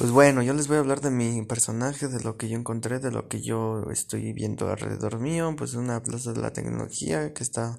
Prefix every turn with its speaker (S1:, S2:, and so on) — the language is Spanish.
S1: Pues bueno, yo les voy a hablar de mi personaje, de lo que yo encontré, de lo que yo estoy viendo alrededor mío, pues una plaza de la tecnología que está